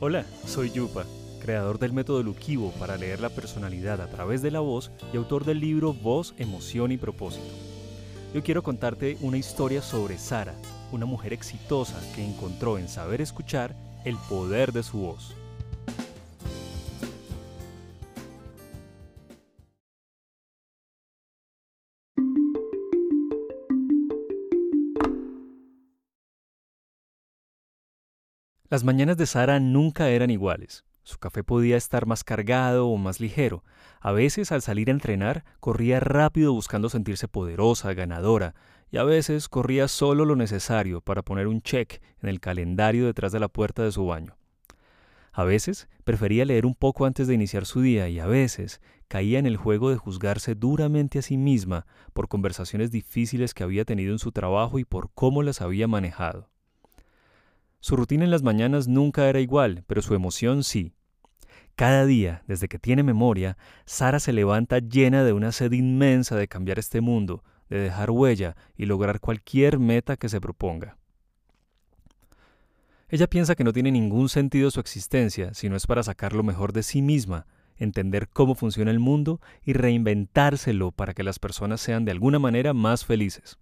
Hola, soy Yupa, creador del método Luquivo para leer la personalidad a través de la voz y autor del libro Voz, Emoción y Propósito. Yo quiero contarte una historia sobre Sara, una mujer exitosa que encontró en saber escuchar el poder de su voz. Las mañanas de Sara nunca eran iguales. Su café podía estar más cargado o más ligero. A veces, al salir a entrenar, corría rápido buscando sentirse poderosa, ganadora, y a veces corría solo lo necesario para poner un check en el calendario detrás de la puerta de su baño. A veces prefería leer un poco antes de iniciar su día y a veces caía en el juego de juzgarse duramente a sí misma por conversaciones difíciles que había tenido en su trabajo y por cómo las había manejado. Su rutina en las mañanas nunca era igual, pero su emoción sí. Cada día, desde que tiene memoria, Sara se levanta llena de una sed inmensa de cambiar este mundo, de dejar huella y lograr cualquier meta que se proponga. Ella piensa que no tiene ningún sentido su existencia si no es para sacar lo mejor de sí misma, entender cómo funciona el mundo y reinventárselo para que las personas sean de alguna manera más felices.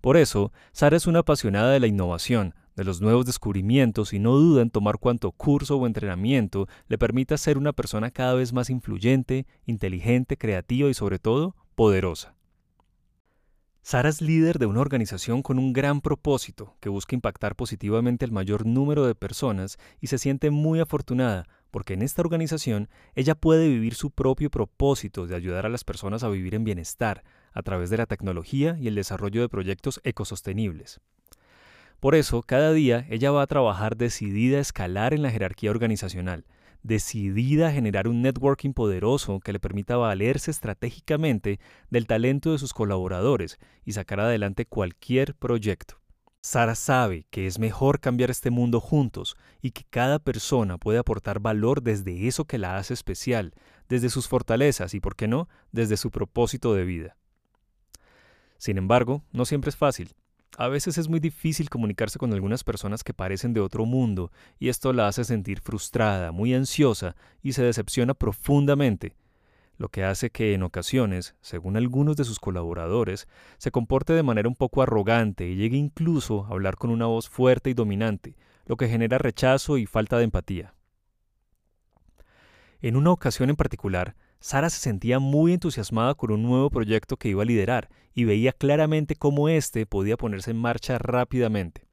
Por eso, Sara es una apasionada de la innovación, de los nuevos descubrimientos y no duda en tomar cuanto curso o entrenamiento le permita ser una persona cada vez más influyente, inteligente, creativa y sobre todo poderosa. Sara es líder de una organización con un gran propósito que busca impactar positivamente al mayor número de personas y se siente muy afortunada porque en esta organización ella puede vivir su propio propósito de ayudar a las personas a vivir en bienestar a través de la tecnología y el desarrollo de proyectos ecosostenibles. Por eso, cada día ella va a trabajar decidida a escalar en la jerarquía organizacional, decidida a generar un networking poderoso que le permita valerse estratégicamente del talento de sus colaboradores y sacar adelante cualquier proyecto. Sara sabe que es mejor cambiar este mundo juntos y que cada persona puede aportar valor desde eso que la hace especial, desde sus fortalezas y, por qué no, desde su propósito de vida. Sin embargo, no siempre es fácil. A veces es muy difícil comunicarse con algunas personas que parecen de otro mundo y esto la hace sentir frustrada, muy ansiosa y se decepciona profundamente, lo que hace que en ocasiones, según algunos de sus colaboradores, se comporte de manera un poco arrogante y llegue incluso a hablar con una voz fuerte y dominante, lo que genera rechazo y falta de empatía. En una ocasión en particular, Sara se sentía muy entusiasmada con un nuevo proyecto que iba a liderar y veía claramente cómo éste podía ponerse en marcha rápidamente.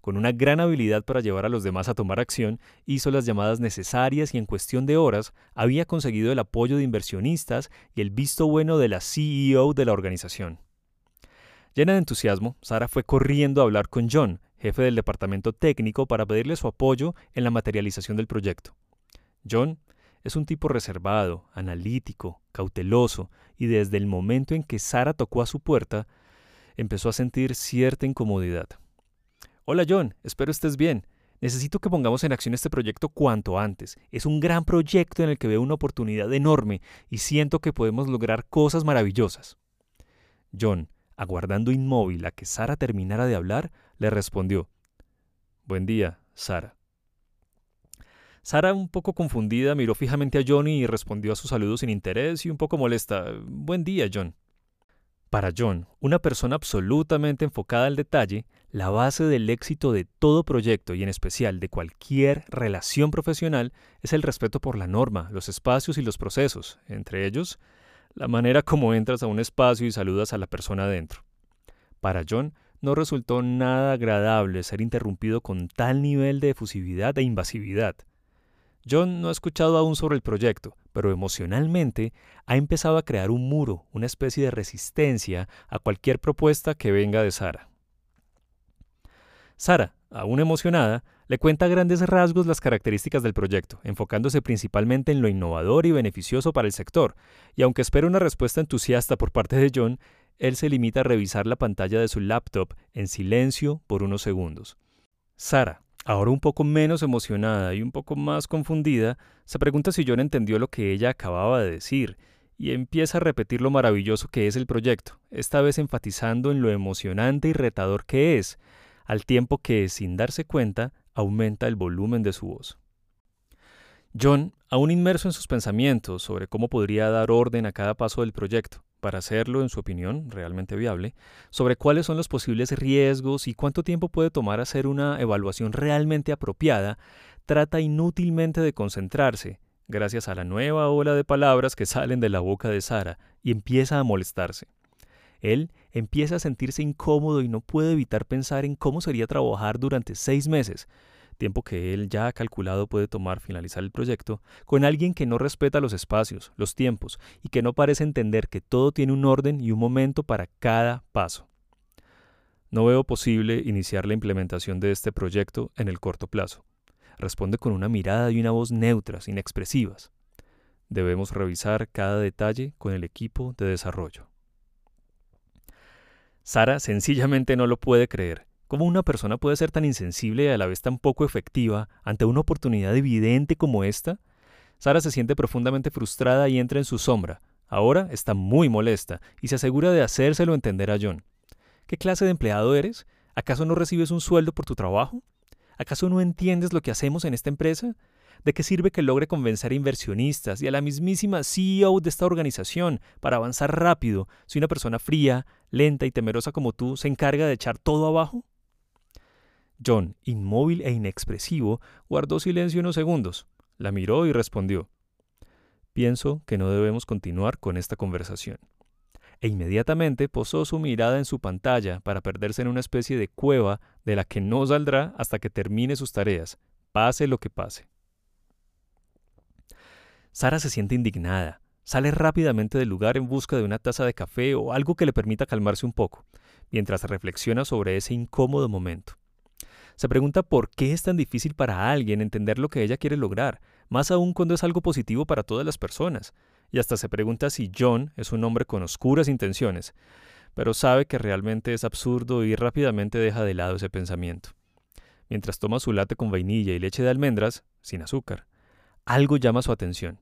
Con una gran habilidad para llevar a los demás a tomar acción, hizo las llamadas necesarias y en cuestión de horas había conseguido el apoyo de inversionistas y el visto bueno de la CEO de la organización. Llena de entusiasmo, Sara fue corriendo a hablar con John, jefe del departamento técnico, para pedirle su apoyo en la materialización del proyecto. John es un tipo reservado, analítico, cauteloso, y desde el momento en que Sara tocó a su puerta, empezó a sentir cierta incomodidad. Hola John, espero estés bien. Necesito que pongamos en acción este proyecto cuanto antes. Es un gran proyecto en el que veo una oportunidad enorme y siento que podemos lograr cosas maravillosas. John, aguardando inmóvil a que Sara terminara de hablar, le respondió Buen día, Sara. Sara, un poco confundida, miró fijamente a Johnny y respondió a su saludo sin interés y un poco molesta. Buen día, John. Para John, una persona absolutamente enfocada al detalle, la base del éxito de todo proyecto y en especial de cualquier relación profesional es el respeto por la norma, los espacios y los procesos, entre ellos, la manera como entras a un espacio y saludas a la persona adentro. Para John, no resultó nada agradable ser interrumpido con tal nivel de efusividad e invasividad. John no ha escuchado aún sobre el proyecto, pero emocionalmente ha empezado a crear un muro, una especie de resistencia a cualquier propuesta que venga de Sara. Sara, aún emocionada, le cuenta a grandes rasgos las características del proyecto, enfocándose principalmente en lo innovador y beneficioso para el sector, y aunque espera una respuesta entusiasta por parte de John, él se limita a revisar la pantalla de su laptop en silencio por unos segundos. Sara, Ahora un poco menos emocionada y un poco más confundida, se pregunta si John entendió lo que ella acababa de decir, y empieza a repetir lo maravilloso que es el proyecto, esta vez enfatizando en lo emocionante y retador que es, al tiempo que, sin darse cuenta, aumenta el volumen de su voz. John, aún inmerso en sus pensamientos sobre cómo podría dar orden a cada paso del proyecto, para hacerlo, en su opinión, realmente viable, sobre cuáles son los posibles riesgos y cuánto tiempo puede tomar hacer una evaluación realmente apropiada, trata inútilmente de concentrarse, gracias a la nueva ola de palabras que salen de la boca de Sara, y empieza a molestarse. Él empieza a sentirse incómodo y no puede evitar pensar en cómo sería trabajar durante seis meses, tiempo que él ya ha calculado puede tomar finalizar el proyecto, con alguien que no respeta los espacios, los tiempos, y que no parece entender que todo tiene un orden y un momento para cada paso. No veo posible iniciar la implementación de este proyecto en el corto plazo responde con una mirada y una voz neutras, inexpresivas. Debemos revisar cada detalle con el equipo de desarrollo. Sara sencillamente no lo puede creer. ¿Cómo una persona puede ser tan insensible y a la vez tan poco efectiva ante una oportunidad evidente como esta? Sara se siente profundamente frustrada y entra en su sombra. Ahora está muy molesta y se asegura de hacérselo entender a John. ¿Qué clase de empleado eres? ¿Acaso no recibes un sueldo por tu trabajo? ¿Acaso no entiendes lo que hacemos en esta empresa? ¿De qué sirve que logre convencer a inversionistas y a la mismísima CEO de esta organización para avanzar rápido si una persona fría, lenta y temerosa como tú se encarga de echar todo abajo? John, inmóvil e inexpresivo, guardó silencio unos segundos, la miró y respondió Pienso que no debemos continuar con esta conversación e inmediatamente posó su mirada en su pantalla para perderse en una especie de cueva de la que no saldrá hasta que termine sus tareas, pase lo que pase. Sara se siente indignada, sale rápidamente del lugar en busca de una taza de café o algo que le permita calmarse un poco, mientras reflexiona sobre ese incómodo momento. Se pregunta por qué es tan difícil para alguien entender lo que ella quiere lograr, más aún cuando es algo positivo para todas las personas, y hasta se pregunta si John es un hombre con oscuras intenciones, pero sabe que realmente es absurdo y rápidamente deja de lado ese pensamiento. Mientras toma su latte con vainilla y leche de almendras, sin azúcar, algo llama su atención.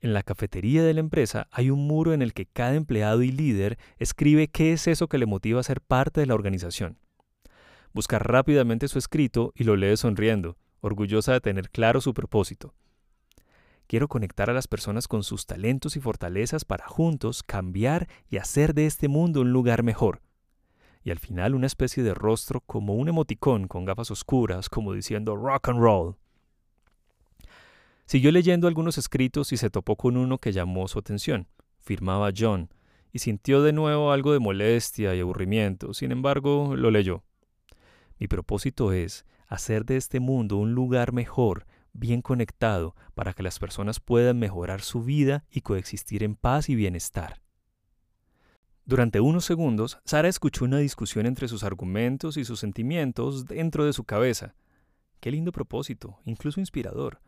En la cafetería de la empresa hay un muro en el que cada empleado y líder escribe qué es eso que le motiva a ser parte de la organización. Busca rápidamente su escrito y lo lee sonriendo, orgullosa de tener claro su propósito. Quiero conectar a las personas con sus talentos y fortalezas para juntos cambiar y hacer de este mundo un lugar mejor. Y al final una especie de rostro como un emoticón con gafas oscuras, como diciendo rock and roll. Siguió leyendo algunos escritos y se topó con uno que llamó su atención. Firmaba John, y sintió de nuevo algo de molestia y aburrimiento. Sin embargo, lo leyó. Mi propósito es hacer de este mundo un lugar mejor bien conectado para que las personas puedan mejorar su vida y coexistir en paz y bienestar. Durante unos segundos, Sara escuchó una discusión entre sus argumentos y sus sentimientos dentro de su cabeza. Qué lindo propósito, incluso inspirador.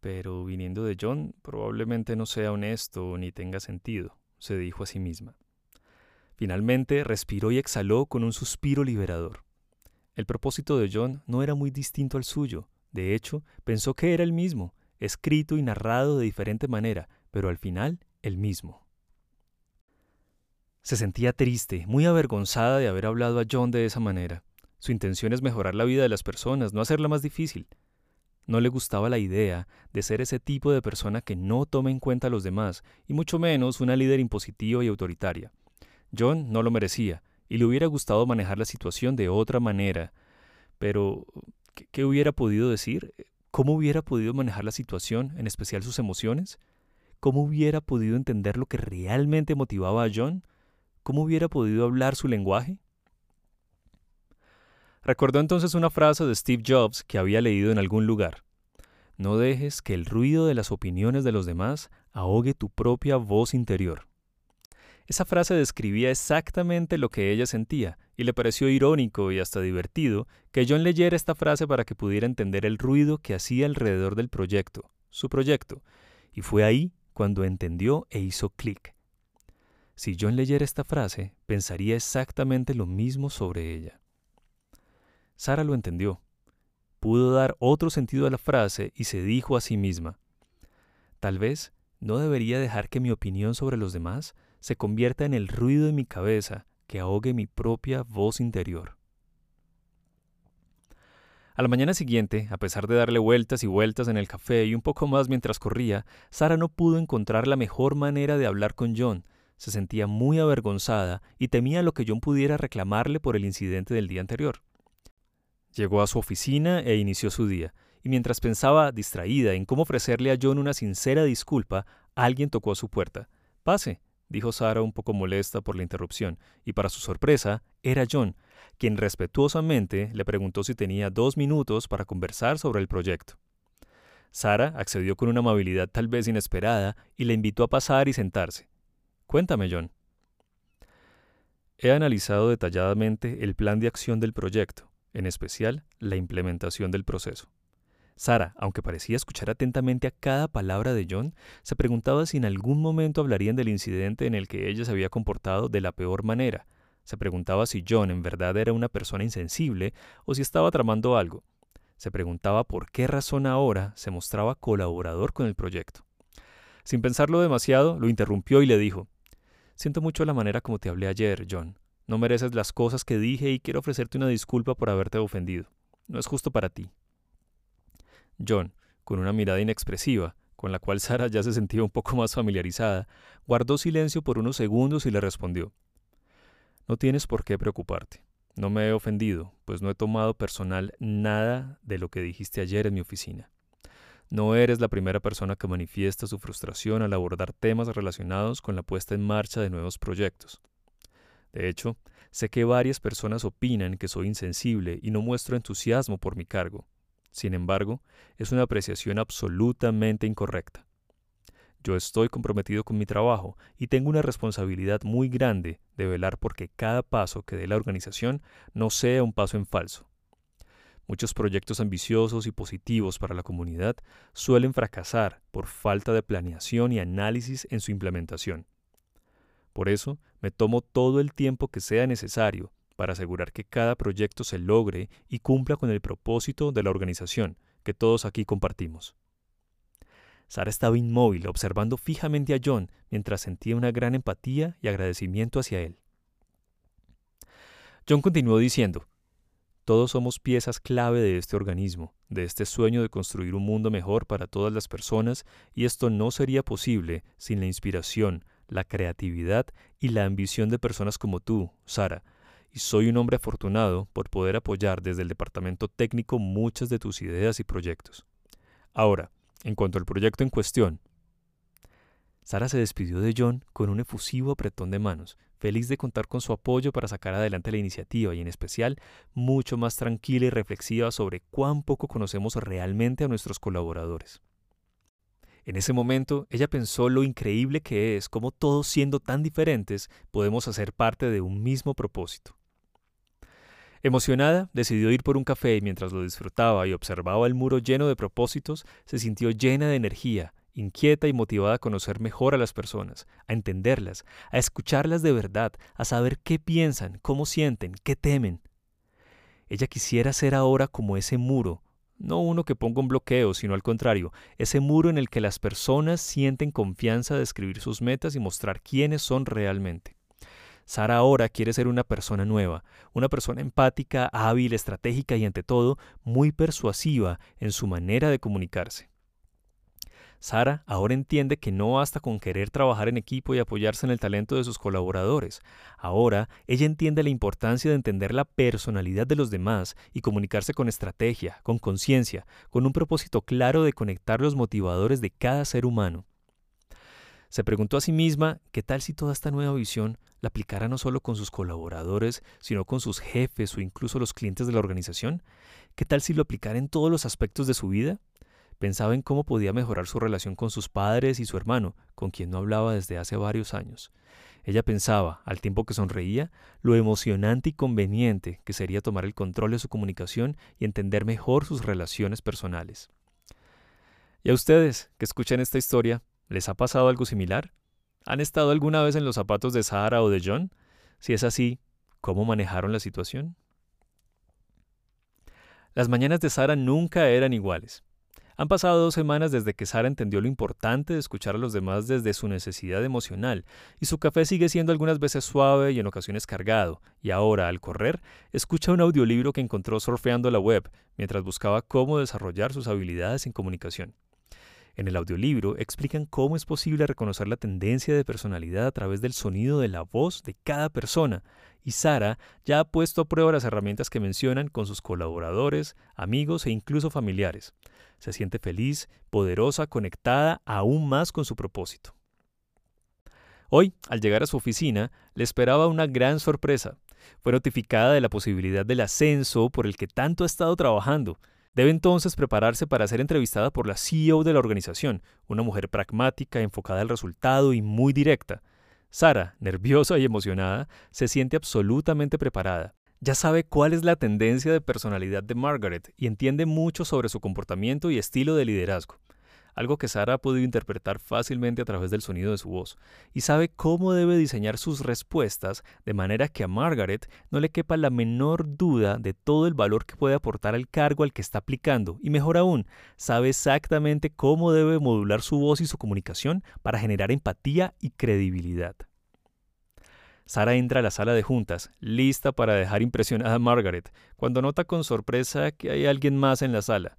Pero viniendo de John, probablemente no sea honesto ni tenga sentido, se dijo a sí misma. Finalmente respiró y exhaló con un suspiro liberador. El propósito de John no era muy distinto al suyo, de hecho, pensó que era el mismo, escrito y narrado de diferente manera, pero al final el mismo. Se sentía triste, muy avergonzada de haber hablado a John de esa manera. Su intención es mejorar la vida de las personas, no hacerla más difícil. No le gustaba la idea de ser ese tipo de persona que no toma en cuenta a los demás, y mucho menos una líder impositiva y autoritaria. John no lo merecía, y le hubiera gustado manejar la situación de otra manera, pero ¿Qué, hubiera podido decir? ¿Cómo hubiera podido manejar la situación, en especial sus emociones? ¿Cómo hubiera podido entender lo que realmente motivaba a John? ¿Cómo hubiera podido hablar su lenguaje? Recordó entonces una frase de Steve Jobs que había leído en algún lugar. No dejes que el ruido de las opiniones de los demás ahogue tu propia voz interior. Esa frase describía exactamente lo que ella sentía, y le pareció irónico y hasta divertido que John leyera esta frase para que pudiera entender el ruido que hacía alrededor del proyecto, su proyecto, y fue ahí cuando entendió e hizo clic. Si John leyera esta frase, pensaría exactamente lo mismo sobre ella. Sara lo entendió. Pudo dar otro sentido a la frase y se dijo a sí misma, tal vez ¿No debería dejar que mi opinión sobre los demás se convierta en el ruido de mi cabeza que ahogue mi propia voz interior? A la mañana siguiente, a pesar de darle vueltas y vueltas en el café y un poco más mientras corría, Sara no pudo encontrar la mejor manera de hablar con John. Se sentía muy avergonzada y temía lo que John pudiera reclamarle por el incidente del día anterior. Llegó a su oficina e inició su día, y mientras pensaba, distraída, en cómo ofrecerle a John una sincera disculpa, alguien tocó a su puerta. Pase, dijo Sara un poco molesta por la interrupción, y para su sorpresa, era John, quien respetuosamente le preguntó si tenía dos minutos para conversar sobre el proyecto. Sara accedió con una amabilidad tal vez inesperada y le invitó a pasar y sentarse. Cuéntame, John. He analizado detalladamente el plan de acción del proyecto, en especial la implementación del proceso. Sara, aunque parecía escuchar atentamente a cada palabra de John, se preguntaba si en algún momento hablarían del incidente en el que ella se había comportado de la peor manera. Se preguntaba si John en verdad era una persona insensible o si estaba tramando algo. Se preguntaba por qué razón ahora se mostraba colaborador con el proyecto. Sin pensarlo demasiado, lo interrumpió y le dijo, Siento mucho la manera como te hablé ayer, John. No mereces las cosas que dije y quiero ofrecerte una disculpa por haberte ofendido. No es justo para ti. John, con una mirada inexpresiva, con la cual Sara ya se sentía un poco más familiarizada, guardó silencio por unos segundos y le respondió No tienes por qué preocuparte. No me he ofendido, pues no he tomado personal nada de lo que dijiste ayer en mi oficina. No eres la primera persona que manifiesta su frustración al abordar temas relacionados con la puesta en marcha de nuevos proyectos. De hecho, sé que varias personas opinan que soy insensible y no muestro entusiasmo por mi cargo, sin embargo, es una apreciación absolutamente incorrecta. Yo estoy comprometido con mi trabajo y tengo una responsabilidad muy grande de velar porque cada paso que dé la organización no sea un paso en falso. Muchos proyectos ambiciosos y positivos para la comunidad suelen fracasar por falta de planeación y análisis en su implementación. Por eso, me tomo todo el tiempo que sea necesario para asegurar que cada proyecto se logre y cumpla con el propósito de la organización que todos aquí compartimos. Sara estaba inmóvil observando fijamente a John mientras sentía una gran empatía y agradecimiento hacia él. John continuó diciendo, Todos somos piezas clave de este organismo, de este sueño de construir un mundo mejor para todas las personas, y esto no sería posible sin la inspiración, la creatividad y la ambición de personas como tú, Sara, y soy un hombre afortunado por poder apoyar desde el departamento técnico muchas de tus ideas y proyectos. Ahora, en cuanto al proyecto en cuestión, Sara se despidió de John con un efusivo apretón de manos, feliz de contar con su apoyo para sacar adelante la iniciativa y en especial mucho más tranquila y reflexiva sobre cuán poco conocemos realmente a nuestros colaboradores. En ese momento, ella pensó lo increíble que es cómo todos siendo tan diferentes podemos hacer parte de un mismo propósito. Emocionada, decidió ir por un café y mientras lo disfrutaba y observaba el muro lleno de propósitos, se sintió llena de energía, inquieta y motivada a conocer mejor a las personas, a entenderlas, a escucharlas de verdad, a saber qué piensan, cómo sienten, qué temen. Ella quisiera ser ahora como ese muro, no uno que ponga un bloqueo, sino al contrario, ese muro en el que las personas sienten confianza de escribir sus metas y mostrar quiénes son realmente. Sara ahora quiere ser una persona nueva, una persona empática, hábil, estratégica y ante todo muy persuasiva en su manera de comunicarse. Sara ahora entiende que no basta con querer trabajar en equipo y apoyarse en el talento de sus colaboradores. Ahora ella entiende la importancia de entender la personalidad de los demás y comunicarse con estrategia, con conciencia, con un propósito claro de conectar los motivadores de cada ser humano. Se preguntó a sí misma qué tal si toda esta nueva visión la aplicara no solo con sus colaboradores, sino con sus jefes o incluso los clientes de la organización. ¿Qué tal si lo aplicara en todos los aspectos de su vida? Pensaba en cómo podía mejorar su relación con sus padres y su hermano, con quien no hablaba desde hace varios años. Ella pensaba, al tiempo que sonreía, lo emocionante y conveniente que sería tomar el control de su comunicación y entender mejor sus relaciones personales. ¿Y a ustedes, que escuchan esta historia, ¿Les ha pasado algo similar? ¿Han estado alguna vez en los zapatos de Sara o de John? Si es así, ¿cómo manejaron la situación? Las mañanas de Sara nunca eran iguales. Han pasado dos semanas desde que Sara entendió lo importante de escuchar a los demás desde su necesidad emocional, y su café sigue siendo algunas veces suave y en ocasiones cargado, y ahora, al correr, escucha un audiolibro que encontró surfeando la web, mientras buscaba cómo desarrollar sus habilidades en comunicación. En el audiolibro explican cómo es posible reconocer la tendencia de personalidad a través del sonido de la voz de cada persona, y Sara ya ha puesto a prueba las herramientas que mencionan con sus colaboradores, amigos e incluso familiares. Se siente feliz, poderosa, conectada aún más con su propósito. Hoy, al llegar a su oficina, le esperaba una gran sorpresa. Fue notificada de la posibilidad del ascenso por el que tanto ha estado trabajando. Debe entonces prepararse para ser entrevistada por la CEO de la organización, una mujer pragmática, enfocada al resultado y muy directa. Sara, nerviosa y emocionada, se siente absolutamente preparada. Ya sabe cuál es la tendencia de personalidad de Margaret y entiende mucho sobre su comportamiento y estilo de liderazgo, algo que Sara ha podido interpretar fácilmente a través del sonido de su voz, y sabe cómo debe diseñar sus respuestas de manera que a Margaret no le quepa la menor duda de todo el valor que puede aportar al cargo al que está aplicando, y mejor aún, sabe exactamente cómo debe modular su voz y su comunicación para generar empatía y credibilidad. Sara entra a la sala de juntas, lista para dejar impresionada a Margaret, cuando nota con sorpresa que hay alguien más en la sala.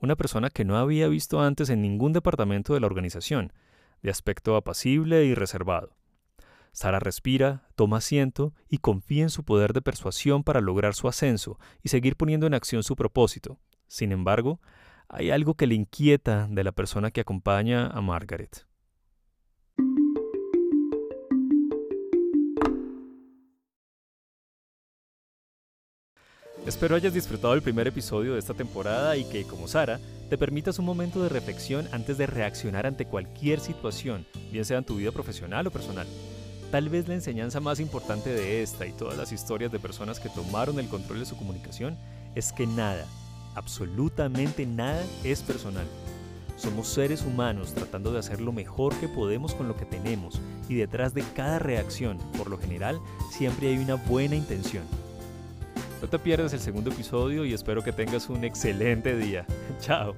Una persona que no había visto antes en ningún departamento de la organización, de aspecto apacible y reservado. Sara respira, toma asiento y confía en su poder de persuasión para lograr su ascenso y seguir poniendo en acción su propósito. Sin embargo, hay algo que le inquieta de la persona que acompaña a Margaret. Espero hayas disfrutado el primer episodio de esta temporada y que, como Sara, te permitas un momento de reflexión antes de reaccionar ante cualquier situación, bien sea en tu vida profesional o personal. Tal vez la enseñanza más importante de esta y todas las historias de personas que tomaron el control de su comunicación es que nada, absolutamente nada es personal. Somos seres humanos tratando de hacer lo mejor que podemos con lo que tenemos y detrás de cada reacción, por lo general, siempre hay una buena intención. No te pierdas el segundo episodio y espero que tengas un excelente día. Chao.